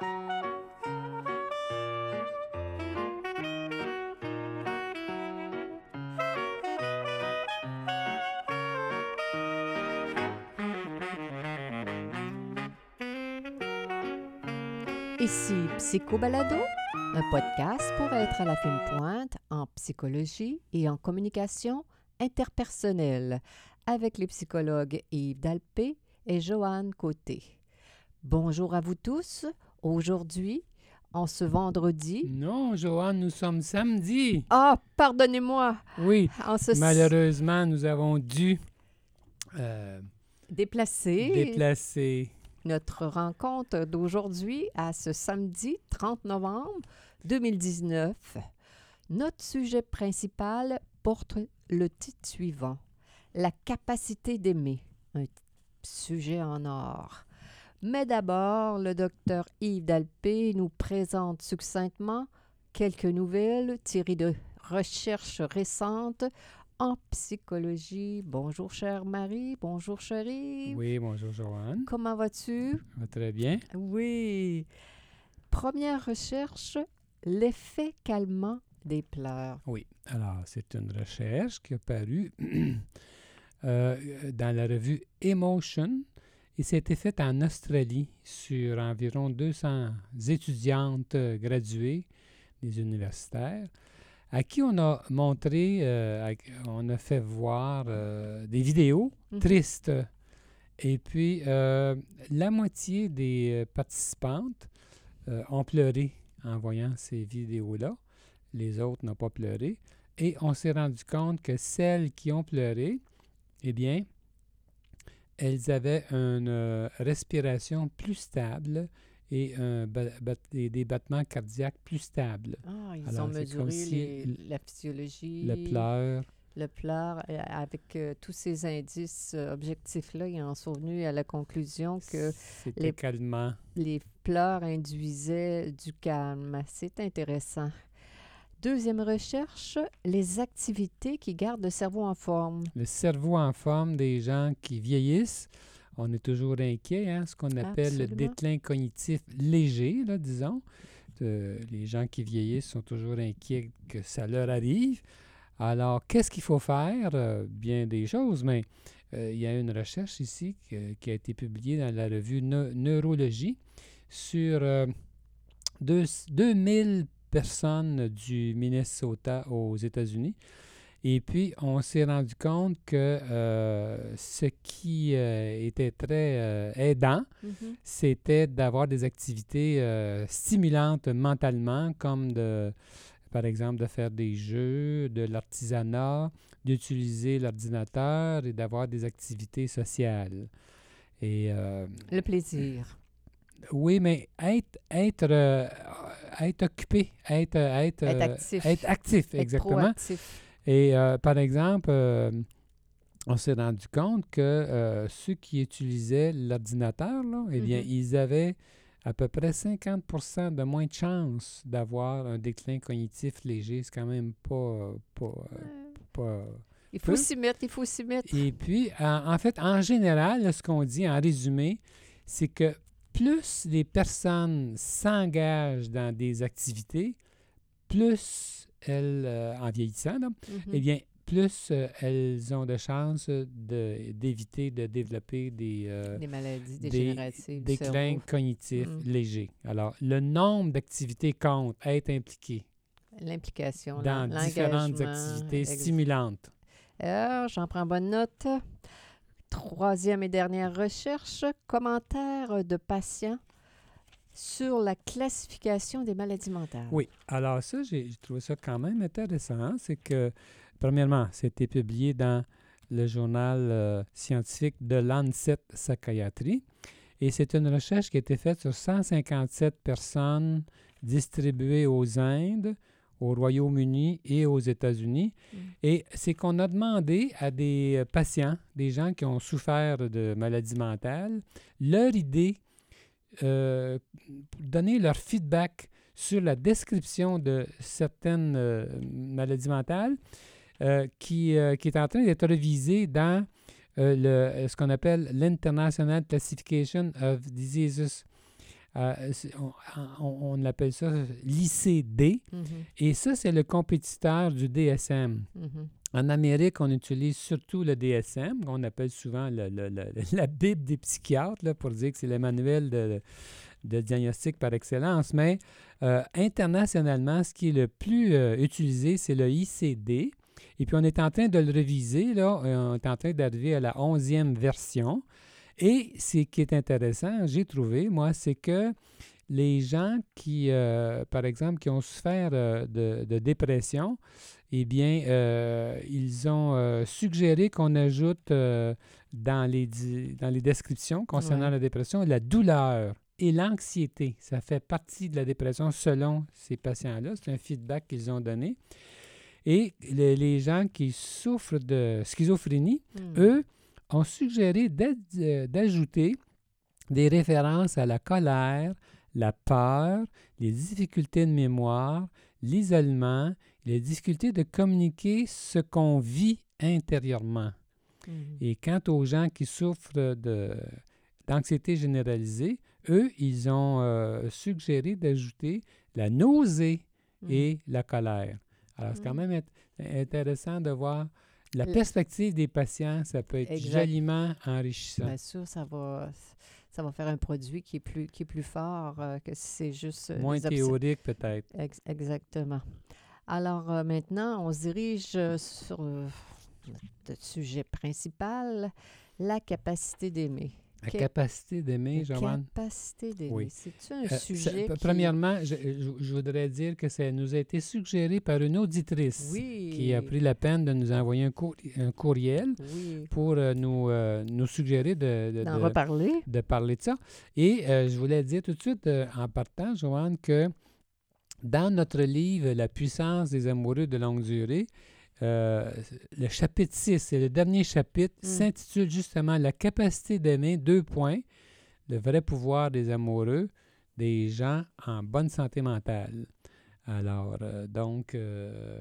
Ici Psychobalado, un podcast pour être à la fine pointe en psychologie et en communication interpersonnelle avec les psychologues Yves Dalpé et Joanne Côté. Bonjour à vous tous. Aujourd'hui, en ce vendredi. Non, Joanne, nous sommes samedi. Ah, pardonnez-moi. Oui, En ce malheureusement, nous avons dû euh, déplacer déplacer. notre rencontre d'aujourd'hui à ce samedi 30 novembre 2019. Notre sujet principal porte le titre suivant La capacité d'aimer, un sujet en or. Mais d'abord, le docteur Yves Dalpé nous présente succinctement quelques nouvelles tirées de recherches récentes en psychologie. Bonjour, chère Marie. Bonjour, chérie. Oui, bonjour, Joanne. Comment vas-tu? Très bien. Oui. Première recherche, l'effet calmant des pleurs. Oui, alors, c'est une recherche qui a paru euh, dans la revue Emotion et c'était faite en Australie sur environ 200 étudiantes euh, graduées des universitaires à qui on a montré, euh, à- on a fait voir euh, des vidéos Mhm. tristes. Et puis, euh, la moitié des participantes ont pleuré en voyant ces vidéos-là. Les autres n'ont pas pleuré. Et on s'est rendu compte que celles qui ont pleuré, eh bien, elles avaient une euh, respiration plus stable et, un des battements cardiaques plus stables. Ah, ils Alors, ont mesuré si les- l- la physiologie, Le pleur, le pleur. Avec euh, tous ces indices euh, objectifs-là, ils en sont venus à la conclusion que les- calmant. les pleurs induisaient du calme. C'est intéressant. Deuxième recherche, les activités qui gardent le cerveau en forme. Le cerveau en forme des gens qui vieillissent, on est toujours inquiet, hein, ce qu'on appelle le déclin cognitif léger, là, disons. Euh, les gens qui vieillissent sont toujours inquiets que ça leur arrive. Alors, qu'est-ce qu'il faut faire? Euh, bien des choses, mais euh, il y a une recherche ici que- qui a été publiée dans la revue Neu- Neurologie sur deux- 2000 personnes du Minnesota aux États-Unis. Et puis, on s'est rendu compte que euh, ce qui euh, était très euh, aidant, c'était d'avoir des activités stimulantes mentalement, comme de, par exemple de faire des jeux, de l'artisanat, d'utiliser l'ordinateur et d'avoir des activités sociales. Et Le plaisir. Oui, mais être, être, euh, être occupé, être, être, Être euh, actif. être actif, Être exactement. proactif. Et euh, par exemple, euh, on s'est rendu compte que euh, ceux qui utilisaient l'ordinateur, eh bien, Mhm. ils avaient à peu près 50% de moins de chances d'avoir un déclin cognitif léger. C'est quand même pas... pas, euh, pas- Il faut s'y mettre, il faut s'y mettre. Et puis, en, en fait, en général, là, ce qu'on dit en résumé, c'est que plus les personnes s'engagent dans des activités, plus elles, euh, en vieillissant, là, Mhm. eh bien, plus euh, elles ont de chances d'éviter de, développer des euh, des maladies des dégénératives du déclins cognitifs Mm. légers. Alors, le nombre d'activités compte, être impliqué L'implication, dans différentes activités stimulantes. Alors, j'en prends bonne note. Troisième et dernière recherche, commentaires de patients sur la classification des maladies mentales. Oui, alors ça, j'ai trouvé ça quand même intéressant. C'est que, premièrement, c'était publié dans le journal euh, scientifique de Lancet Psychiatry. Et c'est une recherche qui a été faite sur 157 personnes distribuées aux Indes, au Royaume-Uni et aux États-Unis. Mm. Et c'est qu'on a demandé à des euh, patients, des gens qui ont souffert de maladies mentales, leur idée, euh, donner leur feedback sur la description de certaines euh, maladies mentales euh, qui, qui est en train d'être révisée dans le, ce qu'on appelle l'International Classification of Diseases. Euh, on, on- appelle ça l'ICD. Mhm, Et ça, c'est le compétiteur du DSM. mhm. En Amérique, on utilise surtout le DSM, qu'on appelle souvent le- le- le- la Bible des psychiatres, là, pour dire que c'est le manuel de, de diagnostic par excellence. Mais euh, internationalement, ce qui est le plus euh, utilisé, c'est le ICD. Et puis, on est en train de le réviser. Là. On est en train d'arriver à la 11e version. Et ce qui est intéressant, j'ai trouvé, moi, c'est que les gens qui, euh, par exemple, qui ont souffert euh, de, de dépression, eh bien, euh, ils ont suggéré qu'on ajoute dans, les, di- dans les descriptions concernant Ouais. la dépression la douleur et l'anxiété. Ça fait partie de la dépression selon ces patients-là. C'est un feedback qu'ils ont donné. Et les, les gens qui souffrent de schizophrénie, Mhm. eux, ont suggéré euh, d'ajouter des références à la colère, la peur, les difficultés de mémoire, l'isolement, les difficultés de communiquer ce qu'on vit intérieurement. Mhm. Et quant aux gens qui souffrent d'anxiété généralisée, eux, ils ont euh, suggéré d'ajouter la nausée Mhm. et la colère. Alors, c'est quand Mm. même int- intéressant de voir la Le- perspective des patients. Ça peut être Exact. joliment enrichissant. Bien sûr, ça va, ça va faire un produit qui est plus, qui est plus fort euh, que si c'est juste. euh, Moins théorique, peut-être. Ex- exactement. Alors euh, maintenant, on se dirige sur notre sujet principal, la capacité d'aimer. La capacité d'aimer, La Joanne? capacité d'aimer. Oui. C'est-tu un Euh, sujet qui... Premièrement, je, je- je voudrais dire que ça nous a été suggéré par une auditrice oui, qui a pris la peine de nous envoyer un, courri- un courriel oui, pour euh, nous, euh, nous suggérer de, de- de- reparler. de parler de ça. Et je voulais dire tout de suite, en partant, Joanne, que dans notre livre La puissance des amoureux de longue durée, euh, le chapitre 6, c'est le dernier chapitre, Mm. s'intitule justement La capacité d'aimer, deux points, le vrai pouvoir des amoureux, des gens en bonne santé mentale. Alors, euh, donc, euh,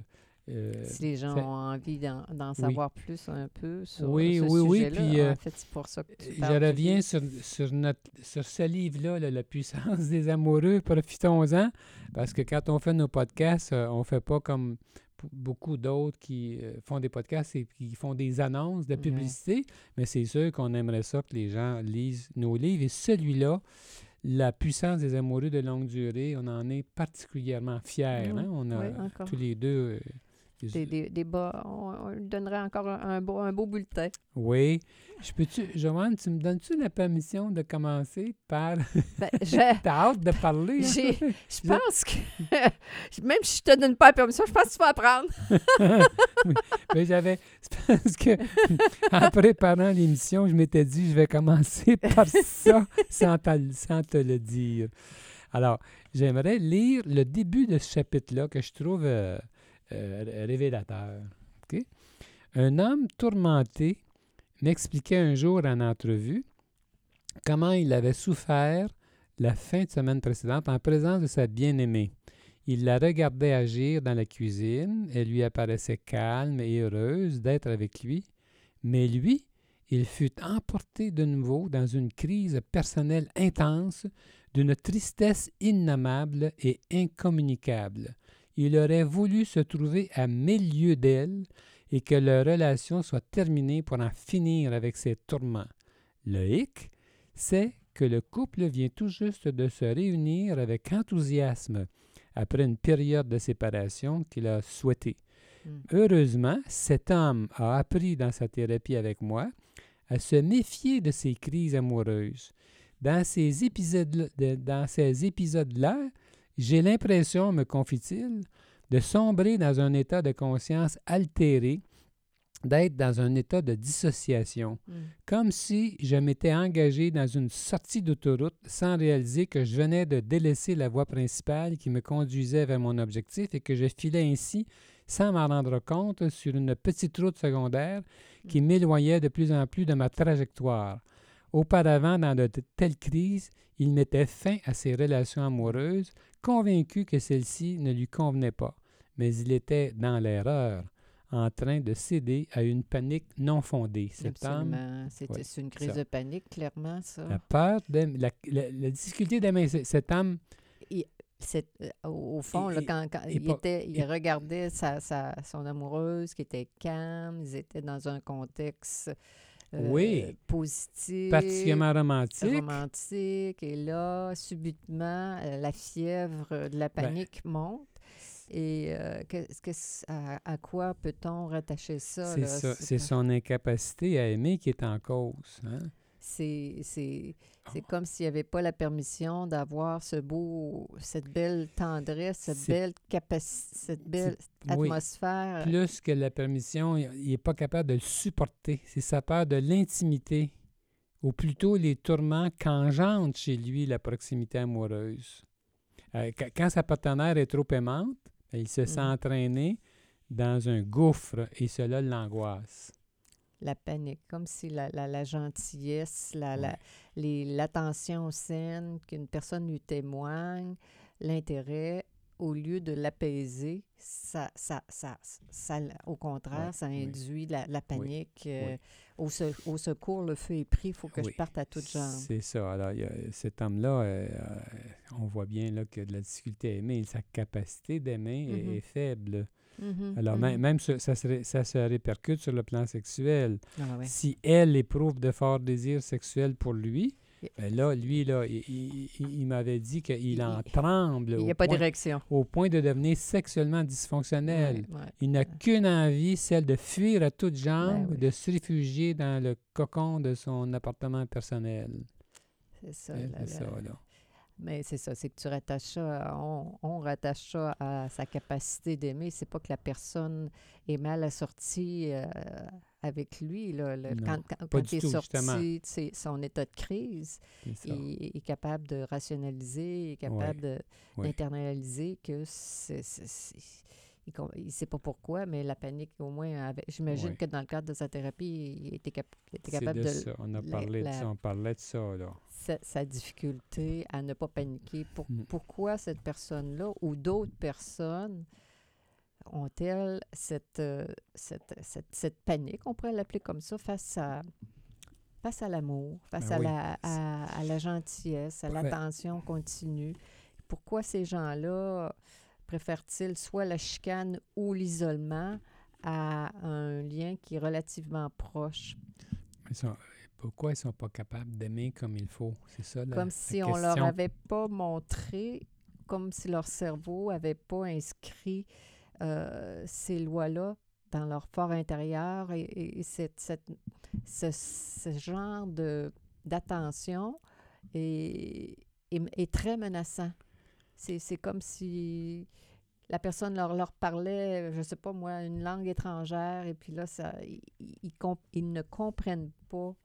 Si les gens fait- ont envie d'en savoir plus un peu sur Oui, ce oui, oui, sujet-là, puis, euh, en fait, c'est pour ça que tu Je parles reviens sur, sur, notre, sur ce livre-là, là, La puissance des amoureux. Profitons-en, parce que quand on fait nos podcasts, on ne fait pas comme beaucoup d'autres qui euh, font des podcasts et qui font des annonces de Ouais. publicité, mais c'est sûr qu'on aimerait ça que les gens lisent nos livres. Et celui-là, La puissance des amoureux de longue durée, on en est particulièrement fiers. Oui, hein? On a oui, tous les deux... euh, des- Des, des, bas, on, on lui donnerait encore un, un beau, un beau bulletin. Oui. Je peux-tu, Joanne, tu me donnes-tu la permission de commencer par... Ben, je, T'as hâte de parler. hein? j'ai- je pense que, même si je te donne pas la permission, je pense que tu vas apprendre. Oui, Mais j'avais. C'est parce que, en préparant l'émission, je m'étais dit, je vais commencer par ça sans, te- sans te le dire. Alors, j'aimerais lire le début de ce chapitre-là que je trouve euh, euh, révélateur. Un homme tourmenté m'expliquait un jour en entrevue comment il avait souffert la fin de semaine précédente en présence de sa bien-aimée. Il la regardait agir dans la cuisine, elle lui apparaissait calme et heureuse d'être avec lui, mais lui, il fut emporté de nouveau dans une crise personnelle intense, d'une tristesse innommable et incommunicable. Il aurait voulu se trouver à mille lieues d'elle et que leur relation soit terminée pour en finir avec ses tourments. Le hic, c'est que le couple vient tout juste de se réunir avec enthousiasme après une période de séparation qu'il a souhaitée. Mm. Heureusement, cet homme a appris dans sa thérapie avec moi à se méfier de ses crises amoureuses. Dans ces épisodes dans ces épisodes-là, j'ai l'impression, me confie-t-il, de sombrer dans un état de conscience altéré, d'être dans un état de dissociation Mm. comme si je m'étais engagé dans une sortie d'autoroute sans réaliser que je venais de délaisser la voie principale qui me conduisait vers mon objectif et que je filais ainsi, sans m'en rendre compte, sur une petite route secondaire qui Mm. m'éloignait de plus en plus de ma trajectoire. Auparavant, dans de telles crises, il mettait fin à ses relations amoureuses, convaincu que celles-ci ne lui convenaient pas. Mais il était dans l'erreur. en train de céder à une panique non fondée. Cet Absolument. C'était une crise ça. de panique, clairement, ça. la peur, la, la- la difficulté d'aimer cet homme, euh, au, fond, là, quand, quand il il, pas- était, il il- regardait sa, sa- son amoureuse qui était calme, ils étaient dans un contexte Oui. positif, particulièrement romantique, romantique, et là, subitement, euh, la fièvre de la Ben, panique monte. Et euh, à, à quoi peut-on rattacher ça? c'est son incapacité à aimer qui est en cause. hein? C'est c'est- c'est Ah. comme s'il n'y avait pas la permission d'avoir ce beau, cette belle tendresse, cette C'est- belle capacité, cette belle Oui. atmosphère. Plus que la permission, il n'est pas capable de le supporter. C'est sa peur de l'intimité, ou plutôt les tourments qu'engendre chez lui la proximité amoureuse. Euh, quand, quand sa partenaire est trop aimante, ben, il se sent Mhm. entraîné dans un gouffre et cela l'angoisse. La panique, comme si la, la, la gentillesse, la, la- Ouais. l'attention saine qu'une personne lui témoigne, l'intérêt, au lieu de l'apaiser, ça, ça, ça, ça, au contraire, Ouais, ça oui. induit la, la panique. euh, oui. au, se- au secours, le feu est pris, il faut que je parte à toutes jambes. C'est ça. Alors, il y a- cet homme-là, euh, euh, on voit bien là, que de la difficulté à aimer, sa capacité d'aimer est- Mhm. est, faible. Mhm, Alors, mhm. même, même ce- ça, se, ça se répercute sur le plan sexuel. Ah. Si elle éprouve de forts désirs sexuels pour lui, ben là, lui, là, il, il- il- il m'avait dit qu'il Il- en tremble Il n'y au a pas point, d'érection. au point de devenir sexuellement dysfonctionnel. Ouais, ouais. Il n'a qu'une envie, celle de fuir à toutes jambes, Ben de se réfugier dans le cocon de son appartement personnel. C'est ça. La- ça, là. Mais c'est ça, c'est que tu rattaches ça, on, on rattache ça à sa capacité d'aimer. C'est pas que la personne est mal assortie euh, avec lui. Là, le- Non, quand il est tout, sorti son état de crise, il, est capable de rationaliser, il est capable d'internaliser que c'est... il ne sait pas pourquoi, mais la panique, au moins, j'imagine Oui. que dans le cadre de sa thérapie, il était, cap- capable de ça. On a la- parlé de ça. On parlait de ça, là. sa, sa difficulté à ne pas paniquer. Pour- Mm. Pourquoi cette personne-là ou d'autres personnes ont-elles cette, euh, cette, cette, cette panique, on pourrait l'appeler comme ça, face à, face à l'amour, face Ben à, oui. la, à, à la gentillesse, à Pourquoi- l'attention continue? Pourquoi ces gens-là préfèrent-ils soit la chicane ou l'isolement à un lien qui est relativement proche? Ils sont- pourquoi ils ne sont pas capables d'aimer comme il faut? C'est ça, la, comme la si on leur question. avait pas montré, comme si leur cerveau avait pas inscrit euh, ces lois-là dans leur fort intérieur et, et- et cette, cette- ce, ce genre de d'attention est, est- est très menaçant. C'est comme si la personne leur, leur parlait, je sais pas moi, une langue étrangère et puis là, ça, ils, ils comp- ils ne comprennent pas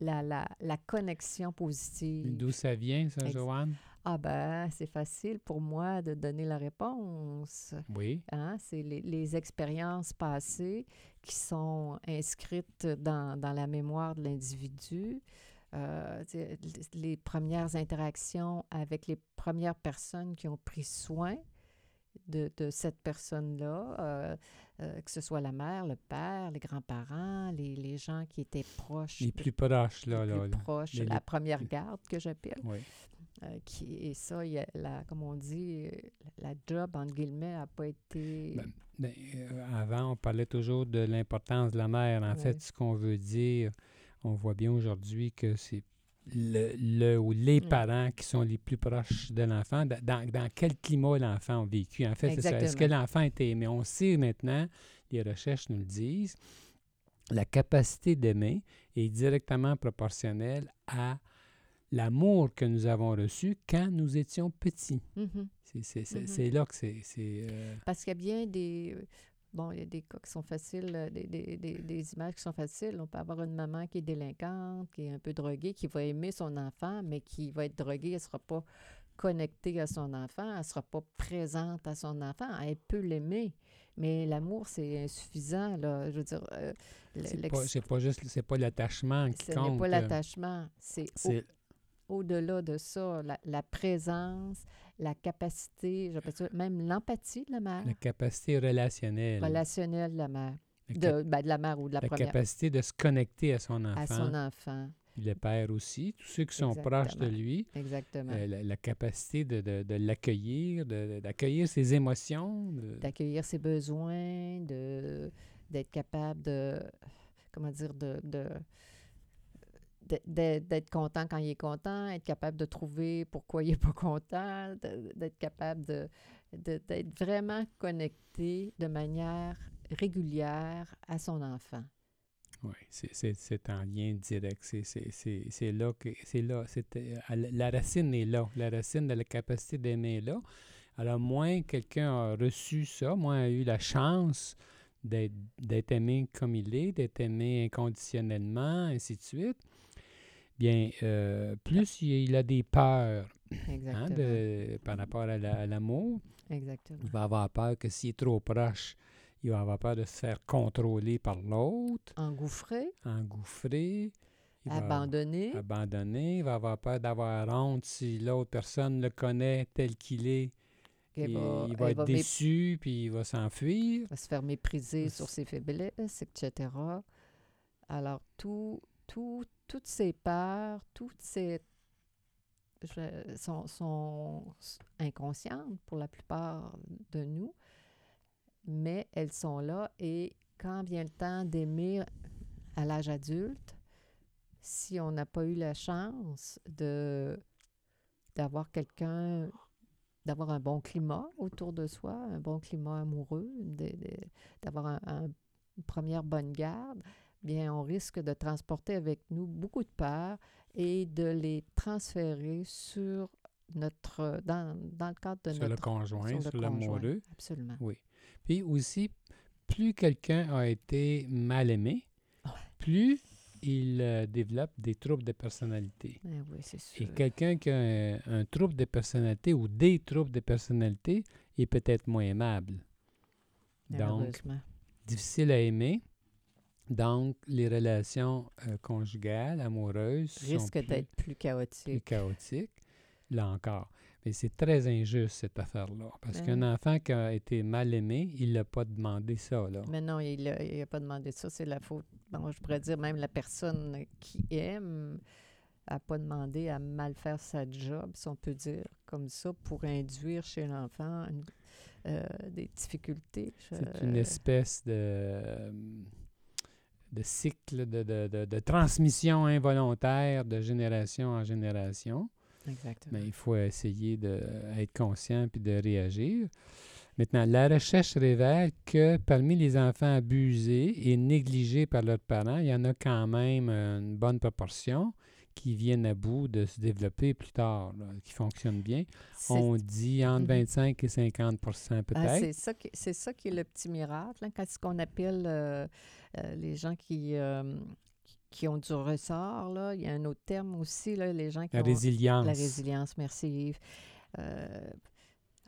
la, la, la connexion positive. D'où ça vient, ça, Joanne? Ah ben, c'est facile pour moi de donner la réponse. Oui. Hein? C'est les, les expériences passées qui sont inscrites dans, dans la mémoire de l'individu. Euh, les- premières interactions avec les premières personnes qui ont pris soin de, de cette personne-là, euh, euh, que ce soit la mère, le père, les grands-parents, les, les gens qui étaient proches, Les plus proches, là. les plus là. proches, les- la les- première garde que j'appelle. Oui. Euh, qui, et ça, y a la, comme on dit, la job, entre guillemets, n'a pas été... Ben, Ben, avant, on parlait toujours de l'importance de la mère. En fait, ce qu'on veut dire, on voit bien aujourd'hui que c'est le, le ou les Mm. parents qui sont les plus proches de l'enfant. Da- Dans, dans quel climat l'enfant a vécu? En fait, c'est ça. Est-ce que l'enfant était aimé? On sait maintenant, les recherches nous le disent, la capacité d'aimer est directement proportionnelle à l'amour que nous avons reçu quand nous étions petits. Mhm. C'est c'est- là que c'est... c'est, euh, Parce qu'il y a bien des... Bon, il y a des cas qui sont faciles, euh, des, des, des, des images qui sont faciles. On peut avoir une maman qui est délinquante, qui est un peu droguée, qui va aimer son enfant, mais qui va être droguée, elle ne sera pas connectée à son enfant, elle ne sera pas présente à son enfant. Elle peut l'aimer, mais l'amour, c'est insuffisant. Là. Je veux dire, euh, c'est pas, c'est pas juste... C'est pas l'attachement qui ce compte. n'est pas euh, l'attachement, c'est au- C'est au-delà de ça, la, la présence, la capacité, j'appelle ça même l'empathie de la mère, la capacité relationnelle. relationnelle de la mère. de, ben, de la mère ou de la, la première. capacité de se connecter à son enfant. À son enfant. Le père aussi, tous ceux qui sont proches de lui. Exactement. Euh, la, la, capacité de, de, de l'accueillir, d'accueillir ses émotions. D'accueillir ses besoins, d'être capable de, comment dire, de, d'être content quand il est content, être capable de trouver pourquoi il n'est pas content, d'être capable de, d'être vraiment connecté de manière régulière à son enfant. Oui, c'est en lien direct. C'est là que c'est là. La racine est là. La racine de la capacité d'aimer est là. Alors, moins quelqu'un a reçu ça, moins a eu la chance d'être aimé comme il est, d'être aimé inconditionnellement, ainsi de suite, bien, euh, plus il a des peurs hein, de, par rapport à l'amour. Exactement. Il va avoir peur que s'il est trop proche, il va avoir peur de se faire contrôler par l'autre. Engouffré. Engouffré. abandonné. abandonné. Il va avoir peur d'avoir honte si l'autre personne le connaît tel qu'il est. Il, va, être déçu, puis il va s'enfuir. Il va se faire mépriser sur ses faiblesses, etc. Alors, tout, tout, toutes ces peurs, toutes sont, sont, inconscientes pour la plupart de nous mais elles sont là et quand vient le temps d'aimer à l'âge adulte, si on n'a pas eu la chance de d'avoir quelqu'un, d'avoir un bon climat autour de soi, un bon climat amoureux, d'avoir une première bonne garde, bien, on risque de transporter avec nous beaucoup de peurs et de les transférer sur notre, dans, dans le cadre de sur notre... Le conjoint, sur, l'amoureux. Absolument. Oui. Puis aussi, plus quelqu'un a été mal aimé, plus il euh, développe des troubles de personnalité. Eh oui, c'est sûr. Et quelqu'un qui a un, trouble de personnalité ou des troubles de personnalité est peut-être moins aimable. Donc, difficile à aimer. Donc, les relations euh, conjugales, amoureuses, risquent d'être plus chaotiques. Plus chaotiques, là encore. Mais c'est très injuste, cette affaire-là. Parce qu'un ben enfant qui a été mal aimé, il n'a pas demandé ça. Là. Mais non, il n'a pas demandé ça. C'est la faute. Bon, je pourrais dire même la personne qui aime n'a pas demandé à mal faire sa job, si on peut dire comme ça, pour induire chez l'enfant euh, des difficultés. C'est une espèce de, de cycle de, de, de transmission involontaire de génération en génération. Mais il faut essayer d'être conscient puis de réagir. Maintenant, la recherche révèle que parmi les enfants abusés et négligés par leurs parents, il y en a quand même une bonne proportion qui viennent à bout de se développer plus tard, qui fonctionnent bien. On dit entre 25 mm-hmm. et 50 ah, peut-être. c'est, ça qui, c'est ça qui est le petit miracle. Hein, quand ce qu'on appelle euh, euh, les gens qui, euh, qui ont du ressort. Là. Il y a un autre terme aussi, là, les gens qui la ont... résilience. La résilience, merci Yves.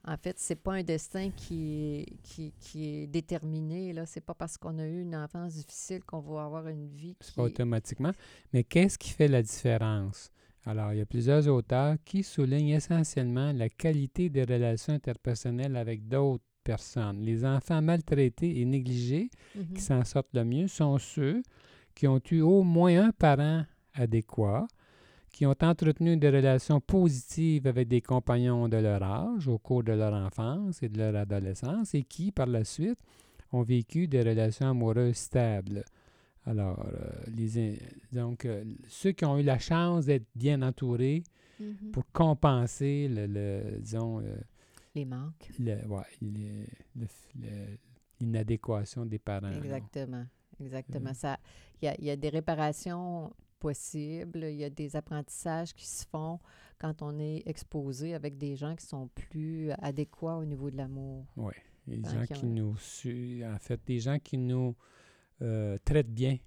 En fait, c'est pas un destin qui est, qui, qui est déterminé. Ce n'est pas parce qu'on a eu une enfance difficile qu'on va avoir une vie qui... Pas automatiquement. Mais qu'est-ce qui fait la différence? Alors, il y a plusieurs auteurs qui soulignent essentiellement la qualité des relations interpersonnelles avec d'autres personnes. Les enfants maltraités et négligés mm-hmm. qui s'en sortent le mieux sont ceux qui ont eu au moins un parent adéquat, qui ont entretenu des relations positives avec des compagnons de leur âge au cours de leur enfance et de leur adolescence et qui, par la suite, ont vécu des relations amoureuses stables. Alors, euh, les, donc, euh, ceux qui ont eu la chance d'être bien entourés mm-hmm. pour compenser le, disons... Euh, les manques. L'inadéquation des parents. Exactement. Exactement. Ça, il y a, des réparations possibles, il y a des apprentissages qui se font quand on est exposé avec des gens qui sont plus adéquats au niveau de l'amour. Oui, des hein, gens qui, nous en fait, des gens qui nous euh, traitent bien,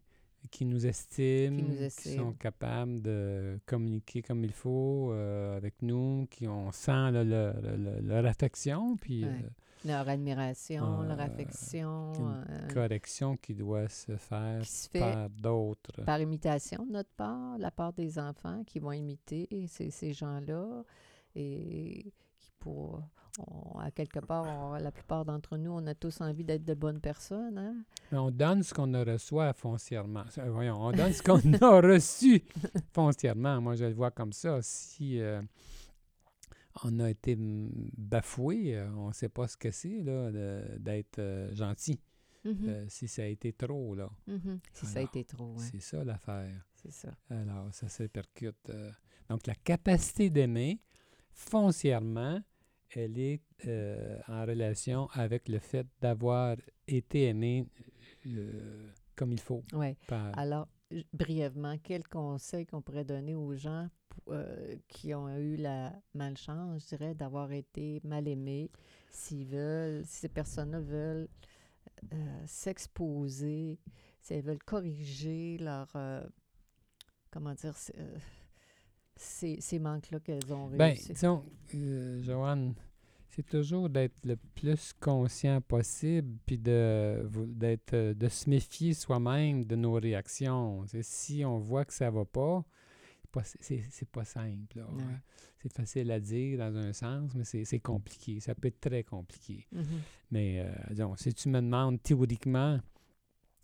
qui nous estiment, qui, sont capables de communiquer comme il faut euh, avec nous, qui on sent leur affection, puis euh, leur admiration, leur euh, affection. Une euh, correction qui doit se faire par d'autres. Par imitation de notre part, la part des enfants qui vont imiter ces, ces gens-là et qui pour, quelque part, on- la plupart d'entre nous, on a tous envie d'être de bonnes personnes. Hein? Mais on donne ce qu'on a reçoit foncièrement. Euh, voyons, on donne ce qu'on a reçu foncièrement. Moi, je le vois comme ça. Si euh, on a été bafoué, euh, on ne sait pas ce que c'est d'être euh, gentil. Mhm, Euh, si ça a été trop, là. mhm. Si ça a été trop, C'est ça l'affaire. c'est ça. Alors, ça se percute. euh. Donc, la capacité d'aimer, foncièrement, elle est euh, en relation avec le fait d'avoir été aimé comme il faut. Par- Alors, brièvement, quel conseil qu'on pourrait donner aux gens euh, qui ont eu la malchance, je dirais, d'avoir été mal aimés, s'ils veulent, si ces personnes-là veulent euh, s'exposer, si elles veulent corriger leur, euh, comment dire, ces, ces manques-là qu'elles ont Ben, réussi? disons, euh, Joanne, c'est toujours d'être le plus conscient possible, puis de, d'être, euh, de se méfier soi-même de nos réactions. Si on voit que ça va pas, c'est pas, c'est, c'est pas simple. là. Ouais. C'est facile à dire dans un sens, mais c'est, c'est compliqué. Ça peut être très compliqué. Mhm. Mais euh, disons, si tu me demandes théoriquement,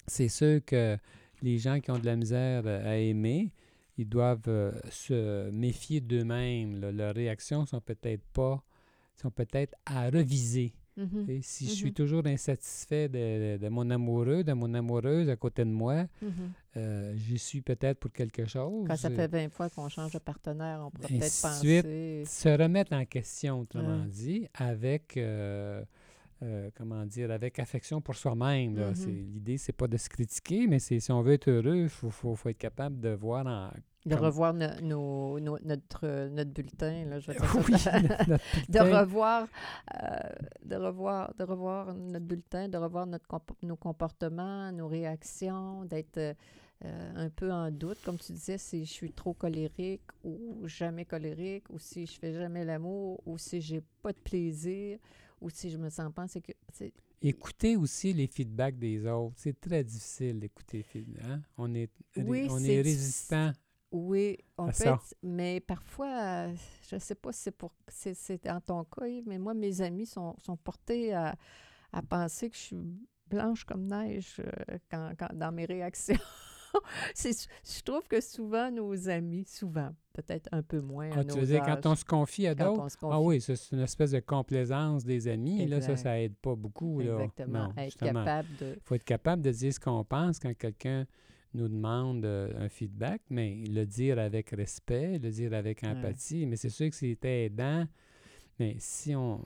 c'est sûr que les gens qui ont de la misère euh, à aimer, ils doivent euh, se méfier d'eux-mêmes. Leurs réactions sont peut-être pas, sont peut-être à reviser. Mhm. Et si je suis Mhm. toujours insatisfait de, de- mon amoureux, de mon amoureuse à côté de moi, Mhm. euh, j'y suis peut-être pour quelque chose. Quand ça Euh, fait 20 fois qu'on change de partenaire, on pourrait peut-être penser... se remettre en question, autrement dit, avec, euh, euh, comment dire, avec affection pour soi-même. Mhm. C'est- L'idée, c'est pas de se critiquer, mais c'est si on veut être heureux, il faut, faut, faut être capable de voir en... De Comme- revoir no- notre, notre bulletin, là, je vais dire Oui, ça. notre- notre de revoir, euh, de revoir, de revoir notre bulletin, de revoir notre comp- nos comportements, nos réactions, d'être euh, un peu en doute, comme tu disais, si je suis trop colérique ou jamais colérique, ou si je fais jamais l'amour, ou si j'ai pas de plaisir, ou si je me sens pas. C'est- Écouter aussi les feedbacks des autres. C'est très difficile d'écouter hein? On est, Oui, on est résistant. Oui, on À peut ça. être- mais parfois, je ne sais pas si c'est pour c'est c'est dans ton cas, mais moi, mes amis sont, sont portés à, à penser que je suis blanche comme neige euh, quand, quand- dans mes réactions. C'est- je trouve que souvent, nos amis, souvent, peut-être un peu moins à Ah, tu nos veux dire, âges, quand on se confie à d'autres, ah oui, ça, c'est une espèce de complaisance des amis. Là, ça, Exact. ça aide pas beaucoup. Là. Exactement, Non, être capable de... Il faut être capable de dire ce qu'on pense quand quelqu'un nous demande euh, un feedback, mais le dire avec respect, le dire avec Ouais. empathie. Mais c'est sûr que c'est aidant. Mais si on.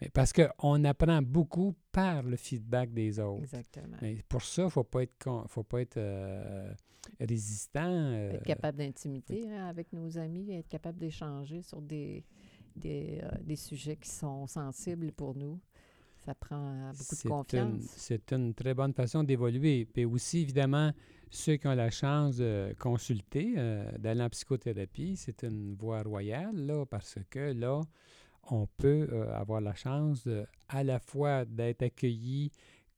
mais parce qu'on apprend beaucoup par le feedback des autres. Exactement. Mais pour ça, il ne faut pas être, con- faut pas être euh, résistant. euh, être capable d'intimité hein, avec nos amis, être capable d'échanger sur des, des, euh, des sujets qui sont sensibles pour nous. Ça prend beaucoup de confiance. C'est une très bonne façon d'évoluer. Puis aussi, évidemment, ceux qui ont la chance de consulter, euh, d'aller en psychothérapie, c'est une voie royale, là, parce que là, on peut euh, avoir la chance de, à la fois d'être accueilli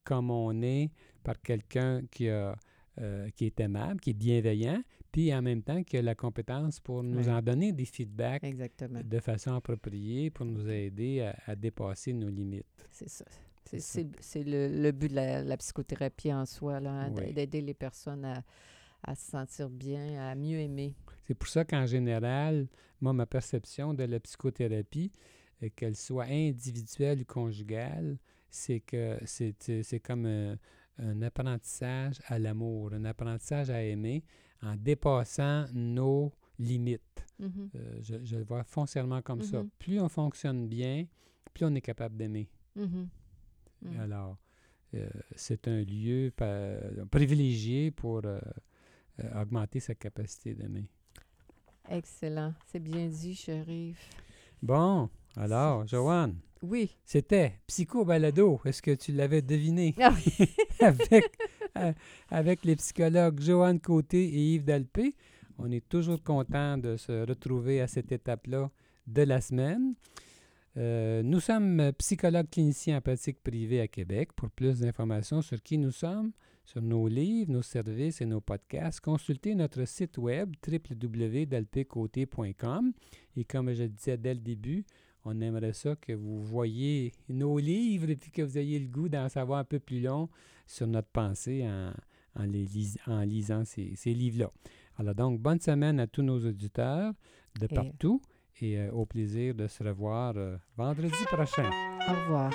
comme on est par quelqu'un qui, a, euh, qui est aimable, qui est bienveillant, puis en même temps qui a la compétence pour nous en donner des feedbacks Exactement. de façon appropriée pour nous aider à, à dépasser nos limites. C'est ça. C'est le, le but de la, la psychothérapie en soi, là, hein, Oui. d'aider les personnes à, à se sentir bien, à mieux aimer. C'est pour ça qu'en général, moi, ma perception de la psychothérapie, euh, qu'elle soit individuelle ou conjugale, c'est que c'est euh, comme un, un apprentissage à l'amour, un apprentissage à aimer en dépassant nos limites. Mhm. Euh, je, je le vois foncièrement comme ça. Mhm. Plus on fonctionne bien, plus on est capable d'aimer. Mhm. Mhm. Alors, euh, c'est un lieu pa- privilégié pour euh, euh, augmenter sa capacité d'aimer. Excellent. C'est bien dit, chérie. Bon, alors, Joanne, Oui. c'était Psycho Balado. Est-ce que tu l'avais deviné? Ah oui. avec, euh, avec les psychologues Joanne Côté et Yves Dalpé. On est toujours content de se retrouver à cette étape-là de la semaine. Euh, nous sommes psychologues cliniciens en pratique privée à Québec. Pour plus d'informations sur qui nous sommes, sur nos livres, nos services et nos podcasts, consultez notre site web www.dalpecoté.com. Et comme je disais dès le début, on aimerait ça que vous voyiez nos livres et puis que vous ayez le goût d'en savoir un peu plus long sur notre pensée en, lisant ces, livres-là. Alors donc, bonne semaine à tous nos auditeurs de partout et euh, au plaisir de se revoir euh, vendredi prochain. Au revoir.